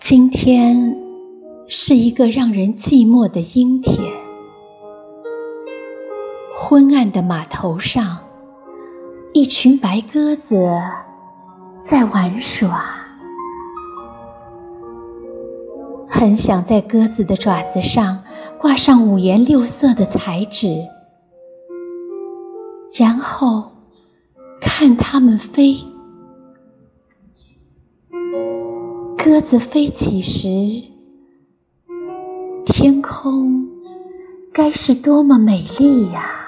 今天是一个让人寂寞的阴天，昏暗的码头上，一群白鸽子在玩耍。很想在鸽子的爪子上挂上五颜六色的彩纸，然后看它们飞。鸽子飞起时，天空该是多么美丽呀！